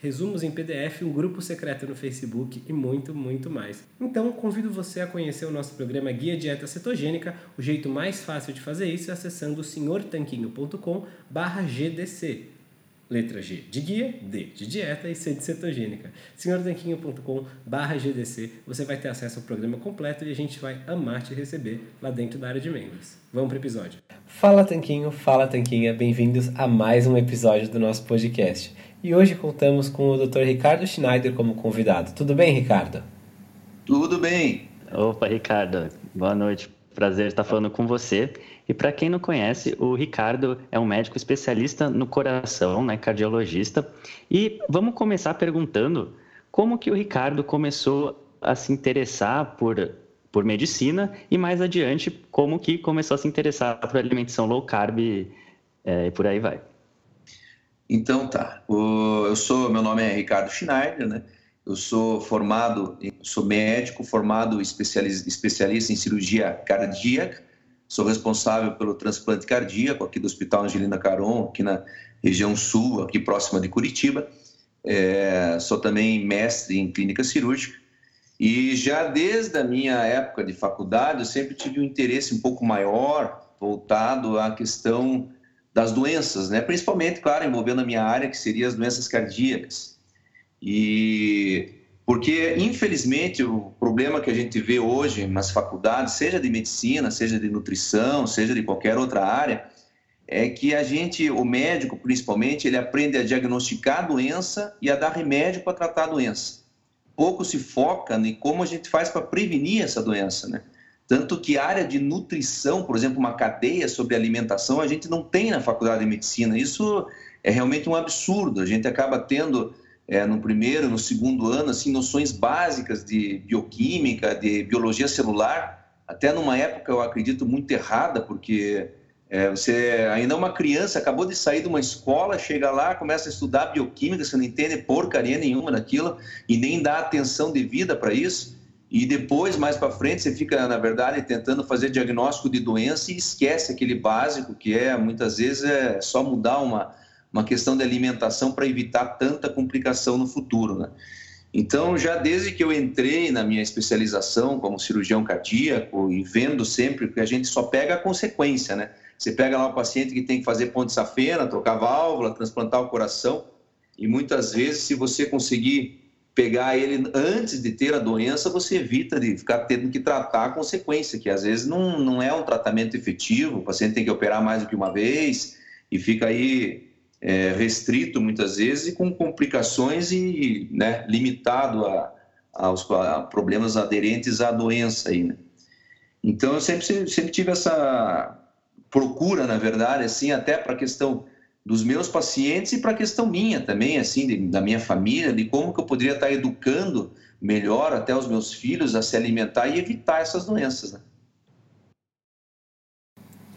resumos em PDF, um grupo secreto no Facebook e muito, muito mais. Então, convido você a conhecer o nosso programa Guia Dieta Cetogênica. O jeito mais fácil de fazer isso é acessando senhortanquinho.com/gdc. Letra G de guia, D de dieta e C de cetogênica. senhortanquinho.com/gdc. Você vai ter acesso ao programa completo e a gente vai amar te receber lá dentro da área de membros. Vamos para o episódio. Fala Tanquinho, fala Tanquinha, bem-vindos a mais um episódio do nosso podcast e hoje contamos com o Dr. Ricardo Schneider como convidado. Tudo bem, Ricardo? Tudo bem. Opa, Ricardo. Boa noite. Prazer estar falando com você. E para quem não conhece, o Ricardo é um médico especialista no coração, né, cardiologista. E vamos começar perguntando como que o Ricardo começou a se interessar por por medicina e mais adiante como que começou a se interessar por alimentação low carb é, e por aí vai. Então tá. Eu sou, meu nome é Ricardo Schneider, né? Eu sou formado, sou médico, formado especialista, especialista em cirurgia cardíaca. Sou responsável pelo transplante cardíaco aqui do Hospital Angelina Caron, aqui na região sul, aqui próxima de Curitiba. É, sou também mestre em clínica cirúrgica. E já desde a minha época de faculdade, eu sempre tive um interesse um pouco maior voltado à questão das doenças, né? principalmente, claro, envolvendo a minha área, que seria as doenças cardíacas. E porque, infelizmente, o problema que a gente vê hoje nas faculdades, seja de medicina, seja de nutrição, seja de qualquer outra área, é que a gente, o médico principalmente, ele aprende a diagnosticar a doença e a dar remédio para tratar a doença. Pouco se foca em como a gente faz para prevenir essa doença, né? Tanto que a área de nutrição, por exemplo, uma cadeia sobre alimentação, a gente não tem na faculdade de medicina. Isso é realmente um absurdo. A gente acaba tendo é, no primeiro, no segundo ano, assim, noções básicas de bioquímica, de biologia celular, até numa época eu acredito muito errada, porque é, você ainda é uma criança, acabou de sair de uma escola, chega lá, começa a estudar bioquímica, você não entende porcaria nenhuma daquilo e nem dá atenção devida para isso. E depois, mais para frente, você fica, na verdade, tentando fazer diagnóstico de doença e esquece aquele básico que é, muitas vezes, é só mudar uma, uma questão de alimentação para evitar tanta complicação no futuro, né? Então, já desde que eu entrei na minha especialização como cirurgião cardíaco e vendo sempre que a gente só pega a consequência, né? Você pega lá o paciente que tem que fazer ponte safena, trocar válvula, transplantar o coração, e muitas vezes, se você conseguir pegar ele antes de ter a doença, você evita de ficar tendo que tratar a consequência, que às vezes não, não é um tratamento efetivo, o paciente tem que operar mais do que uma vez e fica aí é, restrito muitas vezes e com complicações e né, limitado a, aos a problemas aderentes à doença. Aí, né? Então, eu sempre, sempre tive essa procura, na verdade, assim, até para a questão dos meus pacientes e para a questão minha também, assim, de, da minha família, de como que eu poderia estar educando melhor até os meus filhos a se alimentar e evitar essas doenças, né?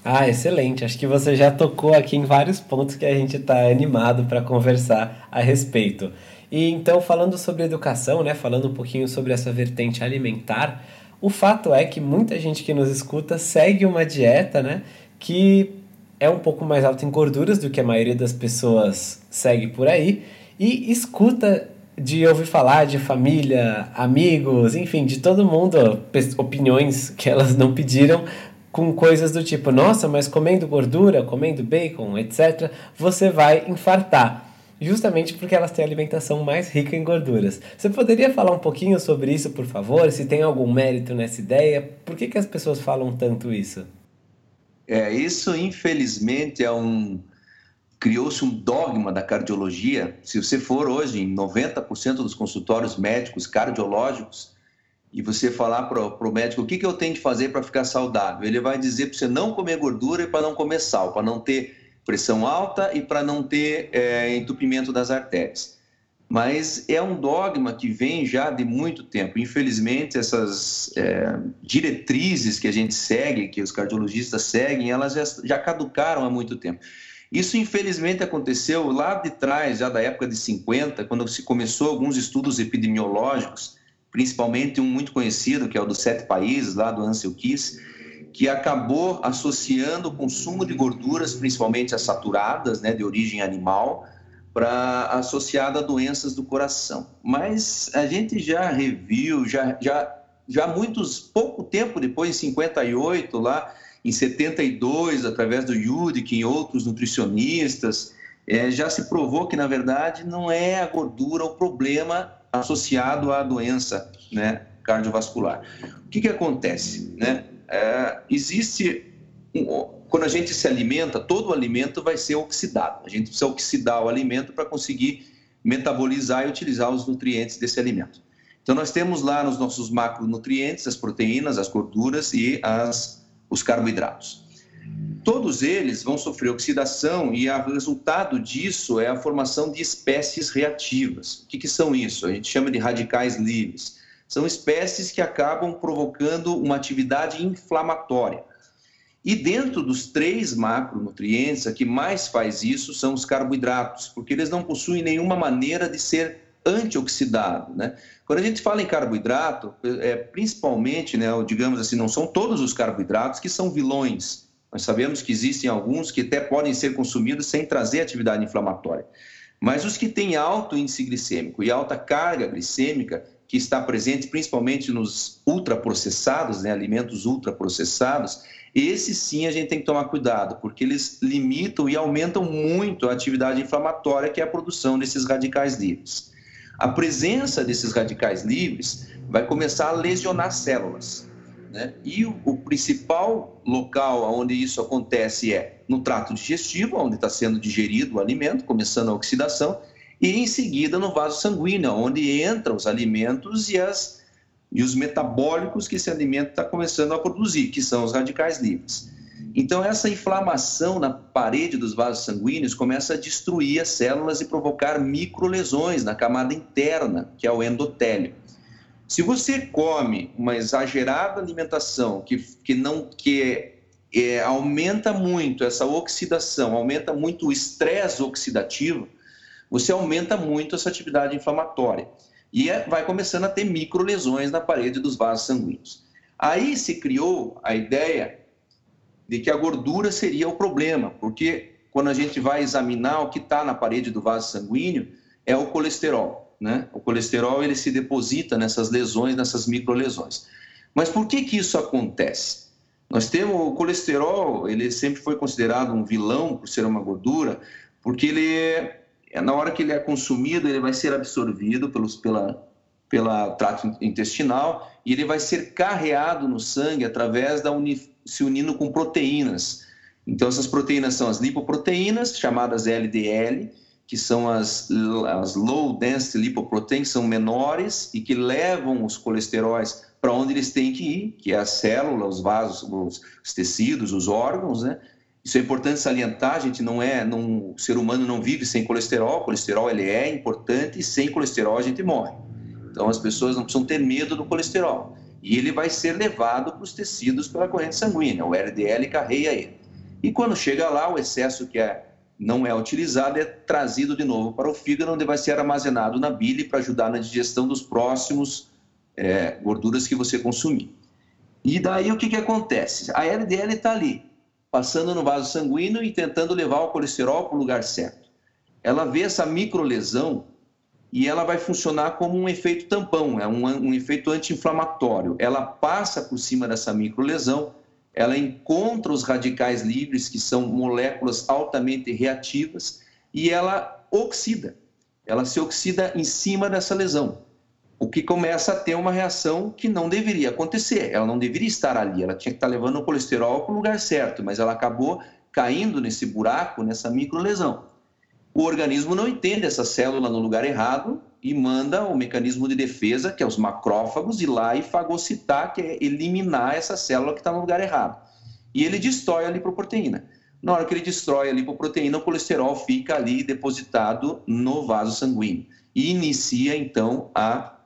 Ah, excelente. Acho que você já tocou aqui em vários pontos que a gente está animado para conversar a respeito. E então, falando sobre educação, né, falando um pouquinho sobre essa vertente alimentar, o fato é que muita gente que nos escuta segue uma dieta, né, que é um pouco mais alta em gorduras do que a maioria das pessoas segue por aí e escuta de ouvir falar de família, amigos, enfim, de todo mundo, opiniões que elas não pediram, com coisas do tipo, nossa, mas comendo gordura, comendo bacon, etc., você vai infartar. Justamente porque elas têm alimentação mais rica em gorduras. Você poderia falar um pouquinho sobre isso, por favor? Se tem algum mérito nessa ideia? Por que, que as pessoas falam tanto isso? É, isso infelizmente é um. Criou-se um dogma da cardiologia. Se você for hoje em 90% dos consultórios médicos cardiológicos, e você falar para o médico o que, que eu tenho de fazer para ficar saudável, ele vai dizer para você não comer gordura e para não comer sal, para não ter pressão alta e para não ter é, entupimento das artérias. Mas é um dogma que vem já de muito tempo. Infelizmente, essas é, diretrizes que a gente segue, que os cardiologistas seguem, elas já, já caducaram há muito tempo. Isso, infelizmente, aconteceu lá de trás, já da época de 50, quando se começou alguns estudos epidemiológicos principalmente um muito conhecido, que é o dos sete países, lá do Ansel Keys, que acabou associando o consumo de gorduras, principalmente as saturadas, né, de origem animal, para associada a doenças do coração. Mas a gente já reviu, já, já, já muitos, pouco tempo depois, em 58, lá em 72, através do Yudik e outros nutricionistas, é, já se provou que, na verdade, não é a gordura o problema associado à doença né, cardiovascular. O que, que acontece? Né? É, existe, quando a gente se alimenta, todo o alimento vai ser oxidado. A gente precisa oxidar o alimento para conseguir metabolizar e utilizar os nutrientes desse alimento. Então, nós temos lá nos nossos macronutrientes as proteínas, as gorduras e as, os carboidratos. Todos eles vão sofrer oxidação e o resultado disso é a formação de espécies reativas. O que, que são isso? A gente chama de radicais livres. São espécies que acabam provocando uma atividade inflamatória. E dentro dos três macronutrientes, a que mais faz isso são os carboidratos, porque eles não possuem nenhuma maneira de ser antioxidado, né? Quando a gente fala em carboidrato, é, principalmente, né, digamos assim, não são todos os carboidratos que são vilões. Nós sabemos que existem alguns que até podem ser consumidos sem trazer atividade inflamatória. Mas os que têm alto índice glicêmico e alta carga glicêmica, que está presente principalmente nos ultraprocessados, né, alimentos ultraprocessados, esses sim a gente tem que tomar cuidado, porque eles limitam e aumentam muito a atividade inflamatória, que é a produção desses radicais livres. A presença desses radicais livres vai começar a lesionar células. Né? E o, o, principal local onde isso acontece é no trato digestivo, onde está sendo digerido o alimento, começando a oxidação, e em seguida no vaso sanguíneo, onde entram os alimentos e, as, e os metabólicos que esse alimento está começando a produzir, que são os radicais livres. Então, essa inflamação na parede dos vasos sanguíneos começa a destruir as células e provocar microlesões na camada interna, que é o endotélio. Se você come uma exagerada alimentação que, que não que é, aumenta muito essa oxidação, aumenta muito o estresse oxidativo, você aumenta muito essa atividade inflamatória. E é, vai começando a ter microlesões na parede dos vasos sanguíneos. Aí se criou a ideia de que a gordura seria o problema, porque quando a gente vai examinar o que está na parede do vaso sanguíneo, é o colesterol né? O colesterol ele se deposita nessas lesões, nessas microlesões. Mas por que que isso acontece? Nós temos o colesterol, ele sempre foi considerado um vilão por ser uma gordura, porque ele é, na hora que ele é consumido, ele vai ser absorvido pelos, pela, pela trato intestinal e ele vai ser carreado no sangue através da uni, se unindo com proteínas. Então essas proteínas são as lipoproteínas, chamadas LDL, que são as, as low density lipoproteins, são menores e que levam os colesteróis para onde eles têm que ir, que é a célula, os vasos, os, os tecidos, os órgãos, né? Isso é importante salientar, a gente não é, não, o ser humano não vive sem colesterol, o colesterol ele é importante e sem colesterol a gente morre. Então as pessoas não precisam ter medo do colesterol. E ele vai ser levado para os tecidos pela corrente sanguínea, o LDL carrega ele. E quando chega lá, o excesso que é não é utilizado, é trazido de novo para o fígado, onde vai ser armazenado na bile para ajudar na digestão dos próximos é, gorduras que você consumir. E daí o que, que acontece? A LDL está ali, passando no vaso sanguíneo e tentando levar o colesterol para o lugar certo. Ela vê essa microlesão e ela vai funcionar como um efeito tampão, é um, um efeito anti-inflamatório. Ela passa por cima dessa microlesão ela encontra os radicais livres, que são moléculas altamente reativas, e ela oxida. Ela se oxida em cima dessa lesão, o que começa a ter uma reação que não deveria acontecer. Ela não deveria estar ali, ela tinha que estar levando o colesterol para o lugar certo, mas ela acabou caindo nesse buraco, nessa microlesão. O organismo não entende essa célula no lugar errado e manda o mecanismo de defesa, que é os macrófagos, ir lá e fagocitar, que é eliminar essa célula que está no lugar errado. E ele destrói a lipoproteína. Na hora que ele destrói a lipoproteína, o colesterol fica ali depositado no vaso sanguíneo. E inicia, então, a,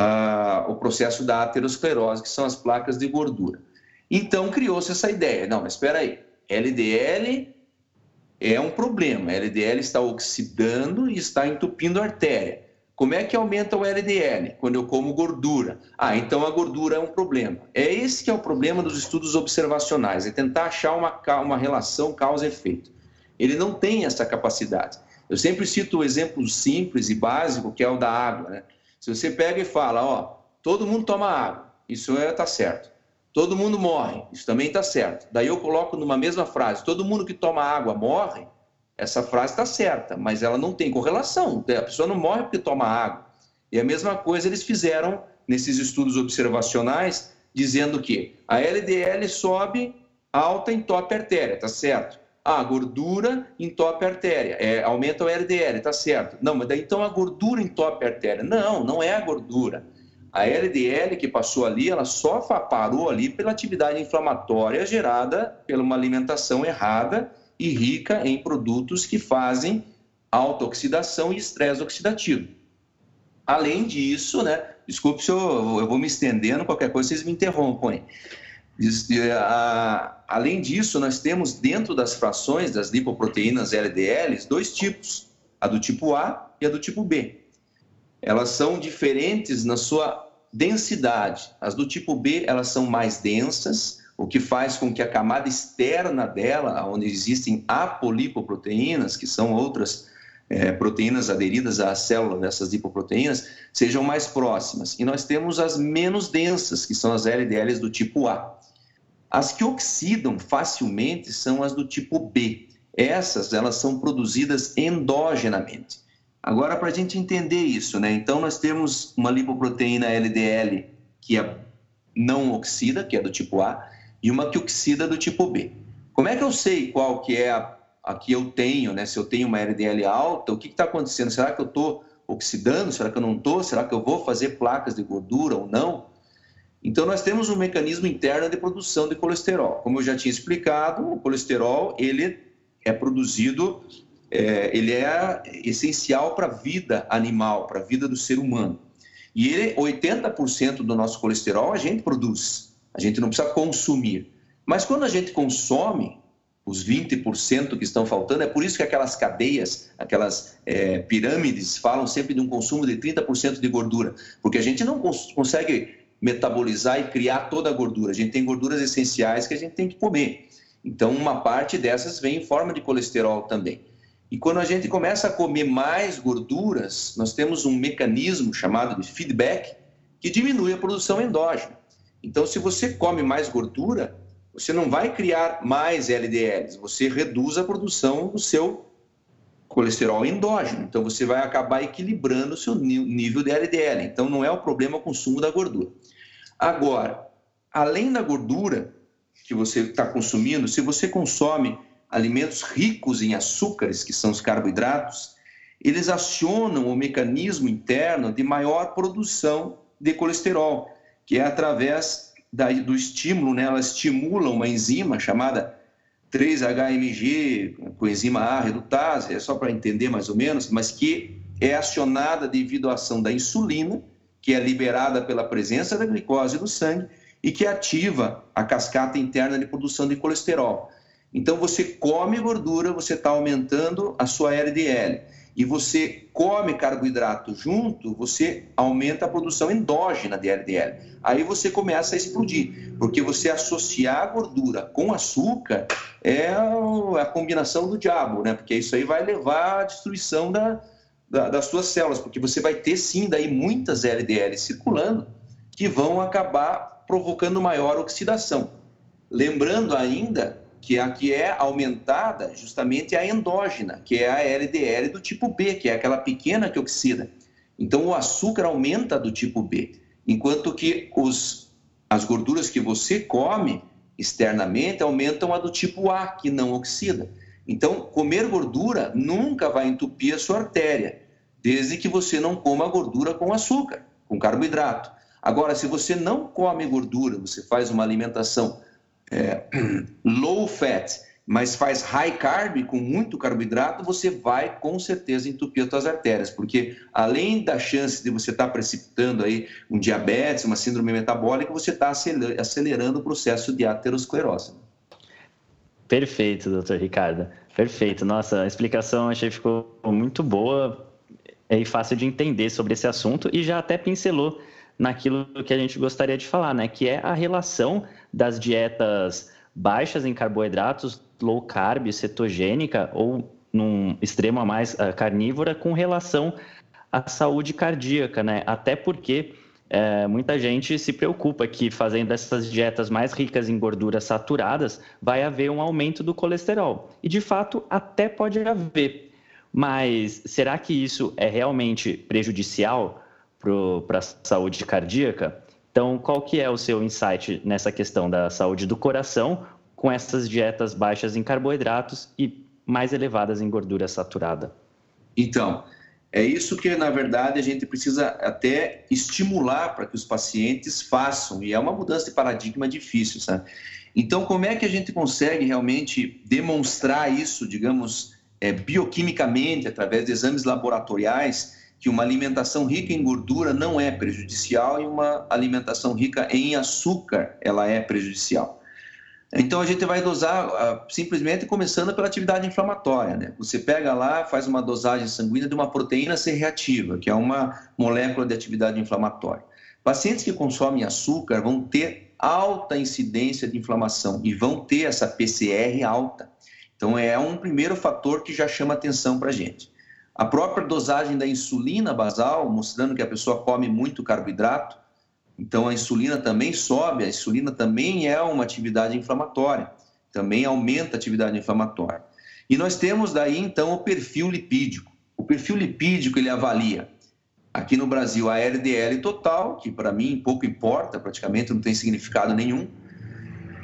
a, o processo da aterosclerose, que são as placas de gordura. Então, criou-se essa ideia. Não, mas espera aí. LDL é um problema. LDL está oxidando e está entupindo a artéria. Como é que aumenta o LDL? Quando eu como gordura. Ah, então a gordura é um problema. É esse que é o problema dos estudos observacionais, é tentar achar uma, uma relação causa-efeito. Ele não tem essa capacidade. Eu sempre cito o exemplo simples e básico, que é o da água. Né? Se você pega e fala, ó, todo mundo toma água, isso é, tá certo. Todo mundo morre, isso também está certo. Daí eu coloco numa mesma frase, todo mundo que toma água morre, essa frase está certa, mas ela não tem correlação. A pessoa não morre porque toma água. E a mesma coisa eles fizeram nesses estudos observacionais, dizendo que a LDL sobe alta entope a artéria, tá certo? Ah, a gordura entope a artéria, é, aumenta o LDL, tá certo? Não, mas daí então a gordura entope a artéria. Não, não é a gordura. A LDL que passou ali, ela só parou ali pela atividade inflamatória gerada pela uma alimentação errada e rica em produtos que fazem autooxidação e estresse oxidativo. Além disso, né, desculpe se eu, eu vou me estendendo, qualquer coisa vocês me interrompam. Além disso, nós temos dentro das frações das lipoproteínas LDLs dois tipos, a do tipo A e a do tipo B. Elas são diferentes na sua densidade. As do tipo B, elas são mais densas, o que faz com que a camada externa dela, onde existem apolipoproteínas, que são outras é, proteínas aderidas à célula dessas lipoproteínas, sejam mais próximas. E nós temos as menos densas, que são as LDLs do tipo A. As que oxidam facilmente são as do tipo B. Essas, elas são produzidas endogenamente. Agora, para a gente entender isso, né? Então, nós temos uma lipoproteína LDL que é não oxida, que é do tipo A, e uma que oxida do tipo B. Como é que eu sei qual que é a, a que eu tenho, né? Se eu tenho uma LDL alta, o que está acontecendo? Será que eu estou oxidando? Será que eu não estou? Será que eu vou fazer placas de gordura ou não? Então, nós temos um mecanismo interno de produção de colesterol. Como eu já tinha explicado, o colesterol ele é produzido, é, ele é essencial para a vida animal, para a vida do ser humano. E ele, 80% do nosso colesterol a gente produz, a gente não precisa consumir. Mas quando a gente consome, os 20% que estão faltando, é por isso que aquelas cadeias, aquelas é, pirâmides falam sempre de um consumo de 30% de gordura, porque a gente não cons consegue metabolizar e criar toda a gordura. A gente tem gorduras essenciais que a gente tem que comer. Então, uma parte dessas vem em forma de colesterol também. E quando a gente começa a comer mais gorduras, nós temos um mecanismo chamado de feedback que diminui a produção endógena. Então, se você come mais gordura, você não vai criar mais LDLs, você reduz a produção do seu colesterol endógeno. Então, você vai acabar equilibrando o seu nível de LDL. Então, não é o problema o consumo da gordura. Agora, além da gordura que você está consumindo, se você consome alimentos ricos em açúcares, que são os carboidratos, eles acionam o mecanismo interno de maior produção de colesterol, que é através da, do estímulo, né? ela estimula uma enzima chamada 3-HMG, coenzima A redutase, é só para entender mais ou menos, mas que é acionada devido à ação da insulina, que é liberada pela presença da glicose no sangue e que ativa a cascata interna de produção de colesterol. Então, você come gordura, você está aumentando a sua LDL. E você come carboidrato junto, você aumenta a produção endógena de LDL. Aí você começa a explodir, porque você associar gordura com açúcar é a combinação do diabo, né? Porque isso aí vai levar à destruição da, da, das suas células, porque você vai ter sim daí muitas LDL circulando que vão acabar provocando maior oxidação. Lembrando ainda que a que é aumentada justamente é a endógena, que é a LDL do tipo B, que é aquela pequena que oxida. Então o açúcar aumenta do tipo B, enquanto que os, as gorduras que você come externamente aumentam a do tipo A, que não oxida. Então, comer gordura nunca vai entupir a sua artéria, desde que você não coma gordura com açúcar, com carboidrato. Agora, se você não come gordura, você faz uma alimentação é, low fat, mas faz high carb, com muito carboidrato, você vai com certeza entupir as suas artérias, porque além da chance de você estar tá precipitando aí um diabetes, uma síndrome metabólica, você está acelerando o processo de aterosclerose. Perfeito, doutor Ricardo. Perfeito. Nossa, a explicação achei ficou muito boa e fácil de entender sobre esse assunto e já até pincelou naquilo que a gente gostaria de falar, né? Que é a relação das dietas baixas em carboidratos, low carb, cetogênica ou num extremo a mais uh, carnívora com relação à saúde cardíaca, né? Até porque é, muita gente se preocupa que fazendo essas dietas mais ricas em gorduras saturadas vai haver um aumento do colesterol. E de fato até pode haver. Mas será que isso é realmente prejudicial? para a saúde cardíaca. Então, qual que é o seu insight nessa questão da saúde do coração com essas dietas baixas em carboidratos e mais elevadas em gordura saturada? Então, é isso que, na verdade, a gente precisa até estimular para que os pacientes façam, e é uma mudança de paradigma difícil, sabe? Então, como é que a gente consegue realmente demonstrar isso, digamos, é, bioquimicamente, através de exames laboratoriais, que uma alimentação rica em gordura não é prejudicial e uma alimentação rica em açúcar ela é prejudicial. Então a gente vai dosar uh, simplesmente começando pela atividade inflamatória. Né? Você pega lá, faz uma dosagem sanguínea de uma proteína C reativa, que é uma molécula de atividade inflamatória. Pacientes que consomem açúcar vão ter alta incidência de inflamação e vão ter essa PCR alta. Então é um primeiro fator que já chama atenção para a gente. A própria dosagem da insulina basal, mostrando que a pessoa come muito carboidrato, então a insulina também sobe, a insulina também é uma atividade inflamatória, também aumenta a atividade inflamatória. E nós temos daí então o perfil lipídico. O perfil lipídico ele avalia aqui no Brasil a LDL total, que para mim pouco importa, praticamente não tem significado nenhum,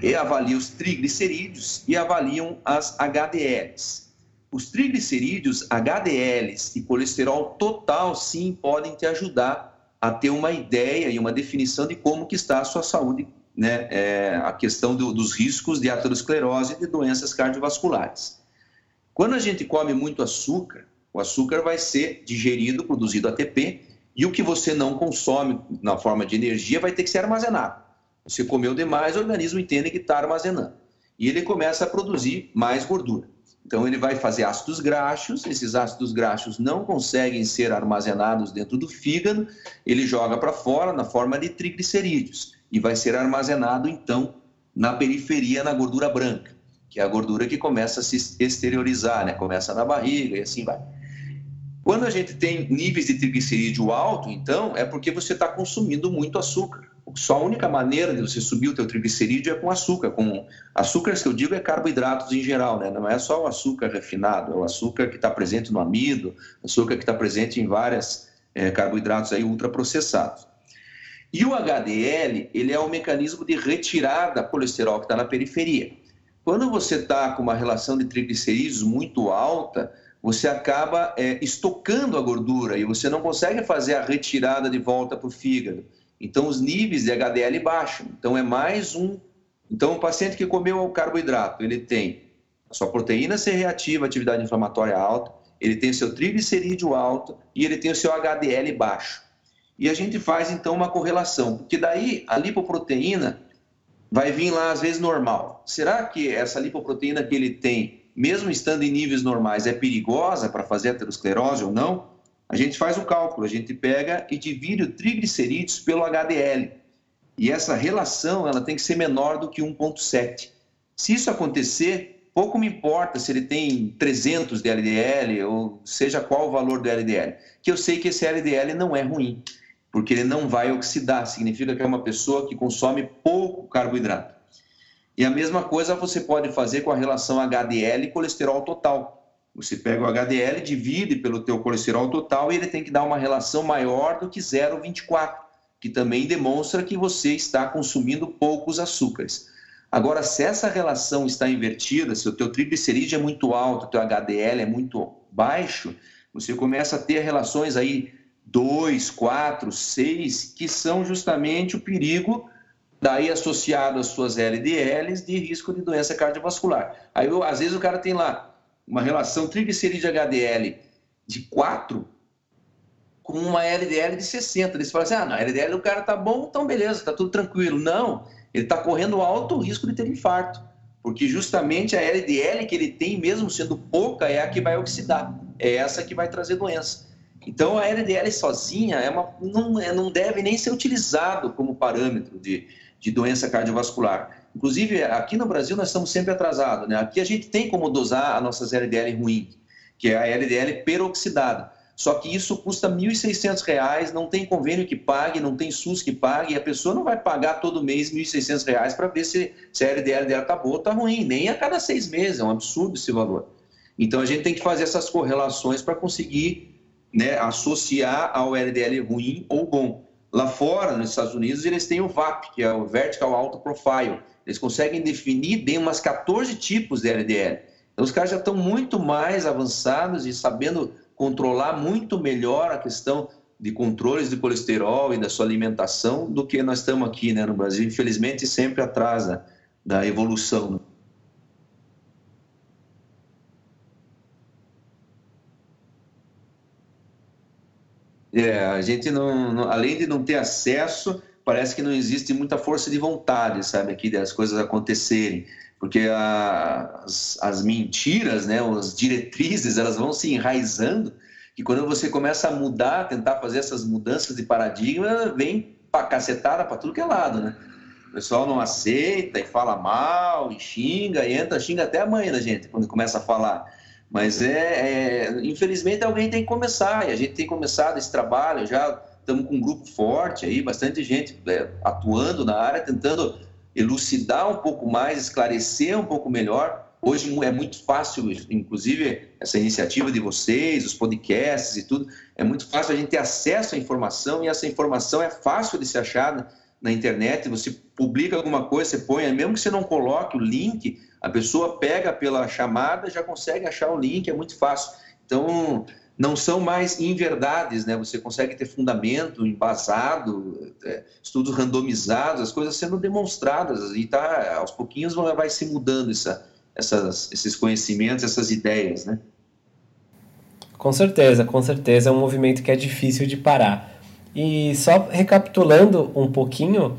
e avalia os triglicerídeos e avaliam as HDLs. Os triglicerídeos, HDLs e colesterol total, sim, podem te ajudar a ter uma ideia e uma definição de como que está a sua saúde, né? É, a questão do, dos riscos de aterosclerose e de doenças cardiovasculares. Quando a gente come muito açúcar, o açúcar vai ser digerido, produzido ATP, e o que você não consome na forma de energia vai ter que ser armazenado. Você comeu demais, o organismo entende que está armazenando. E ele começa a produzir mais gordura. Então, ele vai fazer ácidos graxos, esses ácidos graxos não conseguem ser armazenados dentro do fígado, ele joga para fora na forma de triglicerídeos e vai ser armazenado, então, na periferia, na gordura branca, que é a gordura que começa a se exteriorizar, né? começa na barriga e assim vai. Quando a gente tem níveis de triglicerídeo alto, então, é porque você está consumindo muito açúcar. Só a única maneira de você subir o teu triglicerídeo é com açúcar. Com açúcares que eu digo é carboidratos em geral, né? Não é só o açúcar refinado, é o açúcar que está presente no amido, açúcar que está presente em vários é, carboidratos aí ultraprocessados. E o HDL, ele é o mecanismo de retirada da colesterol que está na periferia. Quando você está com uma relação de triglicerídeos muito alta, você acaba é, estocando a gordura e você não consegue fazer a retirada de volta para o fígado. Então, os níveis de HDL baixam. Então, é mais um. Então, o paciente que comeu o carboidrato, ele tem a sua proteína C reativa, atividade inflamatória alta, ele tem o seu triglicerídeo alto e ele tem o seu HDL baixo. E a gente faz, então, uma correlação, porque daí a lipoproteína vai vir lá, às vezes, normal. Será que essa lipoproteína que ele tem, mesmo estando em níveis normais, é perigosa para fazer aterosclerose ou não? A gente faz o cálculo, a gente pega e divide o triglicerídeos pelo HDL. E essa relação ela tem que ser menor do que 1,7. Se isso acontecer, pouco me importa se ele tem 300 de LDL ou seja qual o valor do LDL, que eu sei que esse LDL não é ruim, porque ele não vai oxidar, significa que é uma pessoa que consome pouco carboidrato. E a mesma coisa você pode fazer com a relação HDL e colesterol total. Você pega o HDL, divide pelo teu colesterol total e ele tem que dar uma relação maior do que 0,24, que também demonstra que você está consumindo poucos açúcares. Agora, se essa relação está invertida, se o teu triglicerídeo é muito alto, o teu HDL é muito baixo, você começa a ter relações aí 2, 4, 6, que são justamente o perigo daí associado às suas LDLs de risco de doença cardiovascular. Aí, às vezes, o cara tem lá uma relação triglicerídeo HDL de 4 com uma LDL de 60. Eles falam assim: ah, não, a LDL do cara tá bom, então beleza, tá tudo tranquilo. Não, ele está correndo alto risco de ter infarto, porque justamente a LDL que ele tem, mesmo sendo pouca, é a que vai oxidar, é essa que vai trazer doença. Então a LDL sozinha é uma, não, é, não deve nem ser utilizado como parâmetro de, de doença cardiovascular. Inclusive, aqui no Brasil nós estamos sempre atrasados, né? Aqui a gente tem como dosar as nossas LDL ruim, que é a LDL peroxidada. Só que isso custa R$ 1.600, não tem convênio que pague, não tem SUS que pague, e a pessoa não vai pagar todo mês R$ 1.600 para ver se, se a LDL dela está boa ou está ruim, nem a cada seis meses, é um absurdo esse valor. Então a gente tem que fazer essas correlações para conseguir né, associar ao LDL ruim ou bom. Lá fora, nos Estados Unidos, eles têm o VAP, que é o Vertical Auto Profile, eles conseguem definir bem umas 14 tipos de LDL. Então, os caras já estão muito mais avançados e sabendo controlar muito melhor a questão de controles de colesterol e da sua alimentação do que nós estamos aqui né, no Brasil. Infelizmente, sempre atrás da, da evolução. É, a gente não, não, além de não ter acesso, parece que não existe muita força de vontade, sabe, aqui das coisas acontecerem, porque a, as, as mentiras, né, as diretrizes, elas vão se enraizando, que quando você começa a mudar, tentar fazer essas mudanças de paradigma, vem para cacetada para tudo que é lado, né? O pessoal não aceita e fala mal, e xinga, e entra, xinga até a mãe da gente quando começa a falar. Mas é, é, infelizmente alguém tem que começar, e a gente tem começado esse trabalho já estamos com um grupo forte aí, bastante gente é, atuando na área, tentando elucidar um pouco mais, esclarecer um pouco melhor. Hoje é muito fácil, inclusive essa iniciativa de vocês, os podcasts e tudo, é muito fácil a gente ter acesso à informação e essa informação é fácil de ser achada na internet. Você publica alguma coisa, você põe, mesmo que você não coloque o link, a pessoa pega pela chamada, já consegue achar o link, é muito fácil. Então, não são mais inverdades, né? Você consegue ter fundamento, embasado, é, estudos randomizados, as coisas sendo demonstradas e tá aos pouquinhos vai se mudando essa, essas, esses conhecimentos, essas ideias, né? Com certeza, com certeza é um movimento que é difícil de parar. E só recapitulando um pouquinho,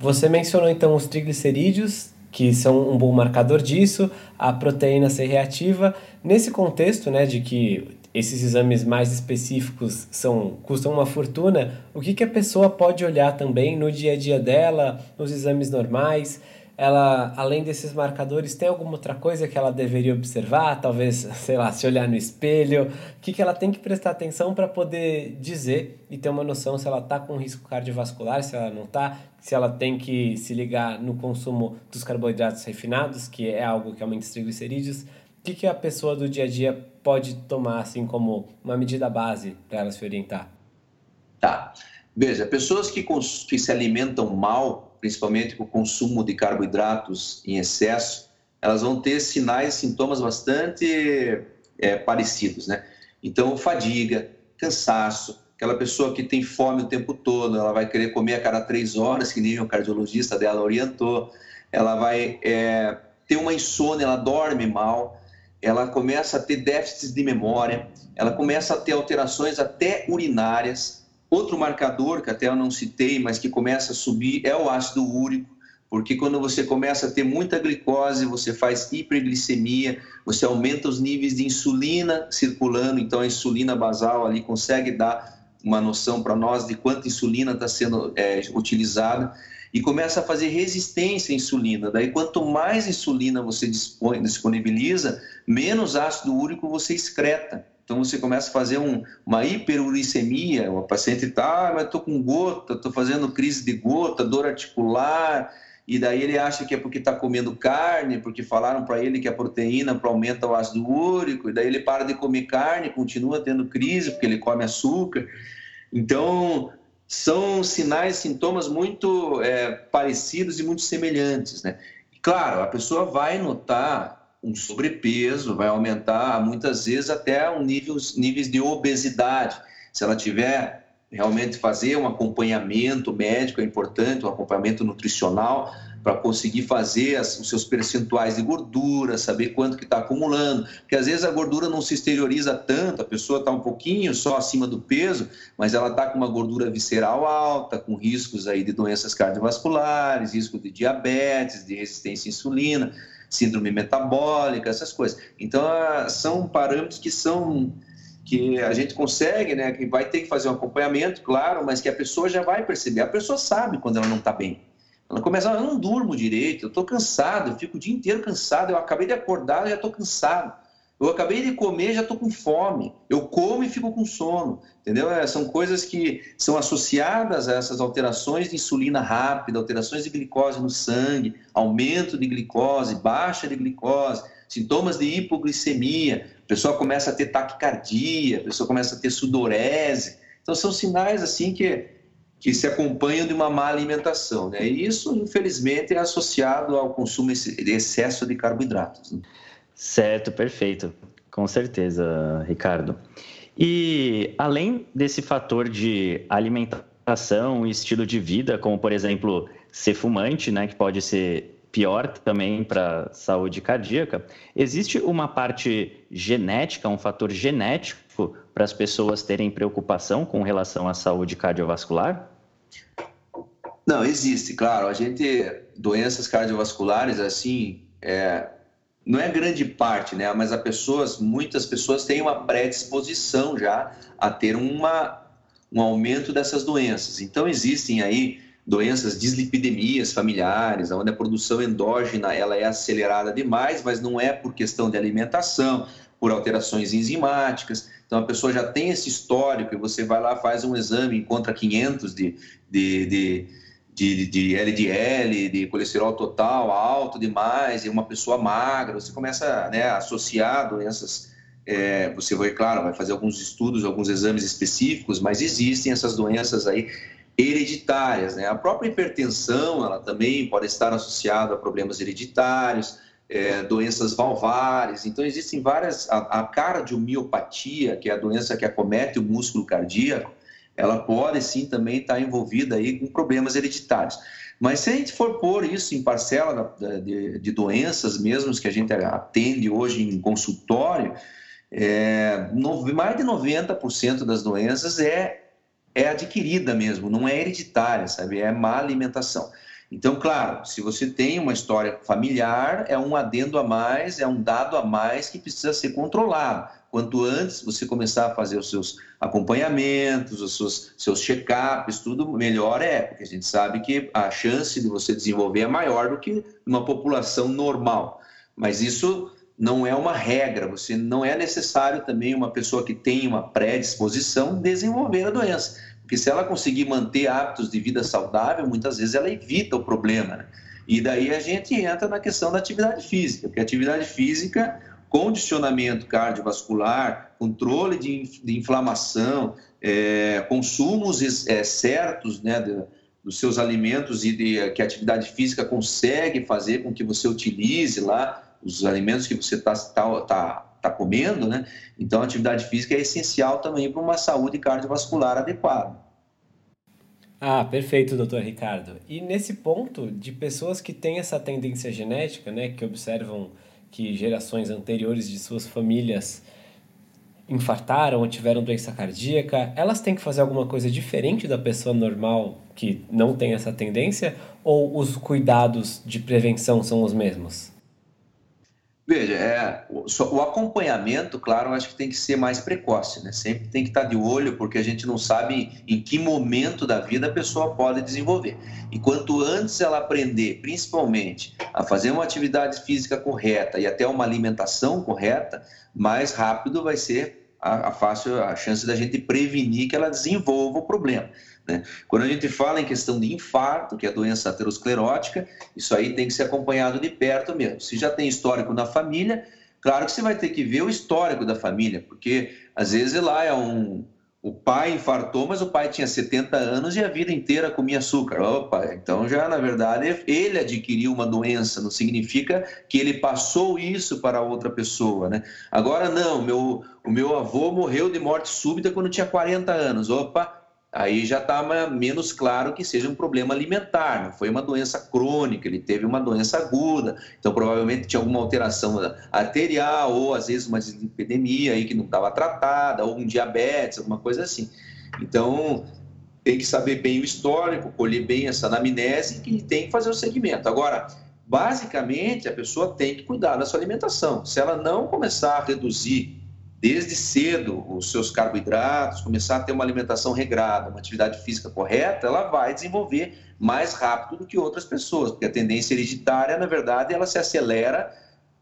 você mencionou então os triglicerídeos, que são um bom marcador disso, a proteína C reativa. Nesse contexto, né, de que esses exames mais específicos são custam uma fortuna, o que, que a pessoa pode olhar também no dia a dia dela, nos exames normais? Ela, além desses marcadores, tem alguma outra coisa que ela deveria observar? Talvez, sei lá, se olhar no espelho. O que, que ela tem que prestar atenção para poder dizer e ter uma noção se ela está com risco cardiovascular, se ela não está, se ela tem que se ligar no consumo dos carboidratos refinados, que é algo que aumenta os triglicerídeos o que, que a pessoa do dia a dia pode tomar assim como uma medida base para ela se orientar? Tá. Veja, pessoas que, que se alimentam mal, principalmente com o consumo de carboidratos em excesso, elas vão ter sinais, sintomas bastante é, parecidos, né? Então, fadiga, cansaço, aquela pessoa que tem fome o tempo todo, ela vai querer comer a cada três horas, que nem o cardiologista dela orientou, ela vai é, ter uma insônia, ela dorme mal, ela começa a ter déficits de memória, ela começa a ter alterações até urinárias. Outro marcador que até eu não citei, mas que começa a subir é o ácido úrico, porque quando você começa a ter muita glicose, você faz hiperglicemia, você aumenta os níveis de insulina circulando, então a insulina basal ali consegue dar uma noção para nós de quanta insulina está sendo é, utilizada e começa a fazer resistência à insulina. Daí, quanto mais insulina você dispõe, disponibiliza, menos ácido úrico você excreta. Então, você começa a fazer um, uma hiperuricemia. O paciente está, ah, mas estou com gota, estou fazendo crise de gota, dor articular. E daí ele acha que é porque está comendo carne, porque falaram para ele que a proteína aumenta o ácido úrico, e daí ele para de comer carne, continua tendo crise porque ele come açúcar. Então, são sinais, sintomas muito é, parecidos e muito semelhantes, né? Claro, a pessoa vai notar um sobrepeso, vai aumentar muitas vezes até um nível, níveis de obesidade. Se ela tiver realmente fazer um acompanhamento médico é importante, um acompanhamento nutricional, para conseguir fazer as, os seus percentuais de gordura, saber quanto que está acumulando, porque às vezes a gordura não se exterioriza tanto, a pessoa está um pouquinho só acima do peso, mas ela está com uma gordura visceral alta, com riscos aí de doenças cardiovasculares, risco de diabetes, de resistência à insulina, síndrome metabólica, essas coisas. Então, são parâmetros que são que a gente consegue, né, que vai ter que fazer um acompanhamento, claro, mas que a pessoa já vai perceber. A pessoa sabe quando ela não está bem. Ela começa, ah, eu não durmo direito, eu estou cansado, eu fico o dia inteiro cansado, eu acabei de acordar, já estou cansado. Eu acabei de comer, já estou com fome. Eu como e fico com sono. Entendeu? É, são coisas que são associadas a essas alterações de insulina rápida, alterações de glicose no sangue, aumento de glicose, baixa de glicose, sintomas de hipoglicemia. A pessoa começa a ter taquicardia, a pessoa começa a ter sudorese. Então, são sinais assim que que se acompanham de uma má alimentação. Né? E isso, infelizmente, é associado ao consumo de excesso de carboidratos. Né? Certo, perfeito. Com certeza, Ricardo. E além desse fator de alimentação e estilo de vida, como por exemplo ser fumante, né, que pode ser pior também para a saúde cardíaca, existe uma parte genética, um fator genético para as pessoas terem preocupação com relação à saúde cardiovascular? Não, existe, claro. A gente, doenças cardiovasculares, assim, é, não é grande parte, né? Mas as pessoas, muitas pessoas têm uma predisposição já a ter uma, um aumento dessas doenças. Então, existem aí doenças, dislipidemias familiares, onde a produção endógena ela é acelerada demais, mas não é por questão de alimentação, por alterações enzimáticas. Então a pessoa já tem esse histórico e você vai lá, faz um exame, encontra 500 de, de, de, de, de LDL, de colesterol total alto demais, e uma pessoa magra, você começa né, a associar doenças. É, você vai, claro, vai fazer alguns estudos, alguns exames específicos, mas existem essas doenças aí hereditárias. Né? A própria hipertensão, ela também pode estar associada a problemas hereditários é, doenças valvares. Então, existem várias. A, a cardiomiopatia, que é a doença que acomete o músculo cardíaco, ela pode sim também estar envolvida aí com problemas hereditários. Mas se a gente for pôr isso em parcela de, doenças mesmo que a gente atende hoje em consultório, é, mais de 90% das doenças é, é adquirida mesmo, não é hereditária, sabe? É má alimentação. Então, claro, se você tem uma história familiar, é um adendo a mais, é um dado a mais que precisa ser controlado. Quanto antes você começar a fazer os seus acompanhamentos, os seus, seus check-ups, tudo melhor é, porque a gente sabe que a chance de você desenvolver é maior do que uma população normal. Mas isso não é uma regra, você não é necessário também uma pessoa que tem uma predisposição desenvolver a doença porque se ela conseguir manter hábitos de vida saudável, muitas vezes ela evita o problema. Né? E daí a gente entra na questão da atividade física, porque a atividade física, condicionamento cardiovascular, controle de, de inflamação, é, consumos é, certos né, de, dos seus alimentos e de, que a atividade física consegue fazer com que você utilize lá os alimentos que você está tá, tá está comendo, né? Então, a atividade física é essencial também para uma saúde cardiovascular adequada. Ah, perfeito, doutor Ricardo. E nesse ponto de pessoas que têm essa tendência genética, né, que observam que gerações anteriores de suas famílias infartaram ou tiveram doença cardíaca, elas têm que fazer alguma coisa diferente da pessoa normal que não tem essa tendência ou os cuidados de prevenção são os mesmos? Veja, é, o, o, acompanhamento, claro, acho que tem que ser mais precoce, né? Sempre tem que estar de olho, porque a gente não sabe em que momento da vida a pessoa pode desenvolver. E quanto antes ela aprender, principalmente, a fazer uma atividade física correta e até uma alimentação correta, mais rápido vai ser a, a fácil a chance da gente prevenir que ela desenvolva o problema. Né? Quando a gente fala em questão de infarto, que é a doença aterosclerótica, isso aí tem que ser acompanhado de perto mesmo. Se já tem histórico na família, claro que você vai ter que ver o histórico da família, porque às vezes lá é um. O pai infartou, mas o pai tinha 70 anos e a vida inteira comia açúcar. Opa, então já na verdade ele adquiriu uma doença, não significa que ele passou isso para outra pessoa, né? Agora não, meu, o meu avô morreu de morte súbita quando tinha 40 anos. Opa, aí já está menos claro que seja um problema alimentar, não foi uma doença crônica, ele teve uma doença aguda, então provavelmente tinha alguma alteração arterial ou às vezes uma epidemia aí que não estava tratada, ou um diabetes, alguma coisa assim. Então tem que saber bem o histórico, colher bem essa anamnese e tem que fazer o segmento. Agora, basicamente, a pessoa tem que cuidar da sua alimentação. Se ela não começar a reduzir desde cedo os seus carboidratos, começar a ter uma alimentação regrada, uma atividade física correta, ela vai desenvolver mais rápido do que outras pessoas, porque a tendência hereditária, na verdade, ela se acelera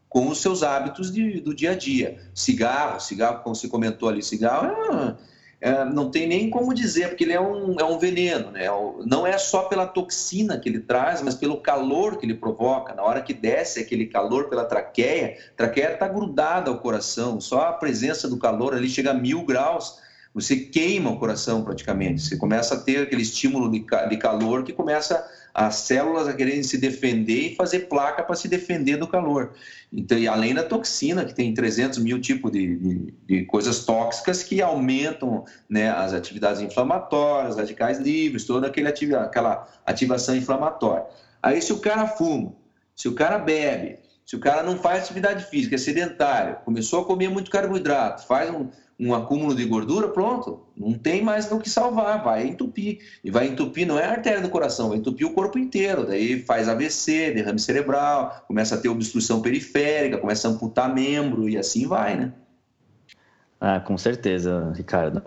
com os seus hábitos de, do dia a dia. Cigarro, cigarro, como você comentou ali, cigarro é é, não tem nem como dizer, porque ele é um, é um veneno, né? Não é só pela toxina que ele traz, mas pelo calor que ele provoca. Na hora que desce aquele calor pela traqueia, a traqueia está grudada ao coração, só a presença do calor ali chega a mil graus, você queima o coração praticamente. Você começa a ter aquele estímulo de, de calor que começa as células a quererem se defender e fazer placa para se defender do calor. Então, e além da toxina, que tem 300 mil tipos de, de, de coisas tóxicas que aumentam né, as atividades inflamatórias, radicais livres, toda ativa, aquela ativação inflamatória. Aí, se o cara fuma, se o cara bebe, se o cara não faz atividade física, é sedentário, começou a comer muito carboidrato, faz um, um acúmulo de gordura, pronto, não tem mais do que salvar, vai entupir. E vai entupir, não é a artéria do coração, vai entupir o corpo inteiro. Daí faz AVC, derrame cerebral, começa a ter obstrução periférica, começa a amputar membro e assim vai, né? Ah, com certeza, Ricardo.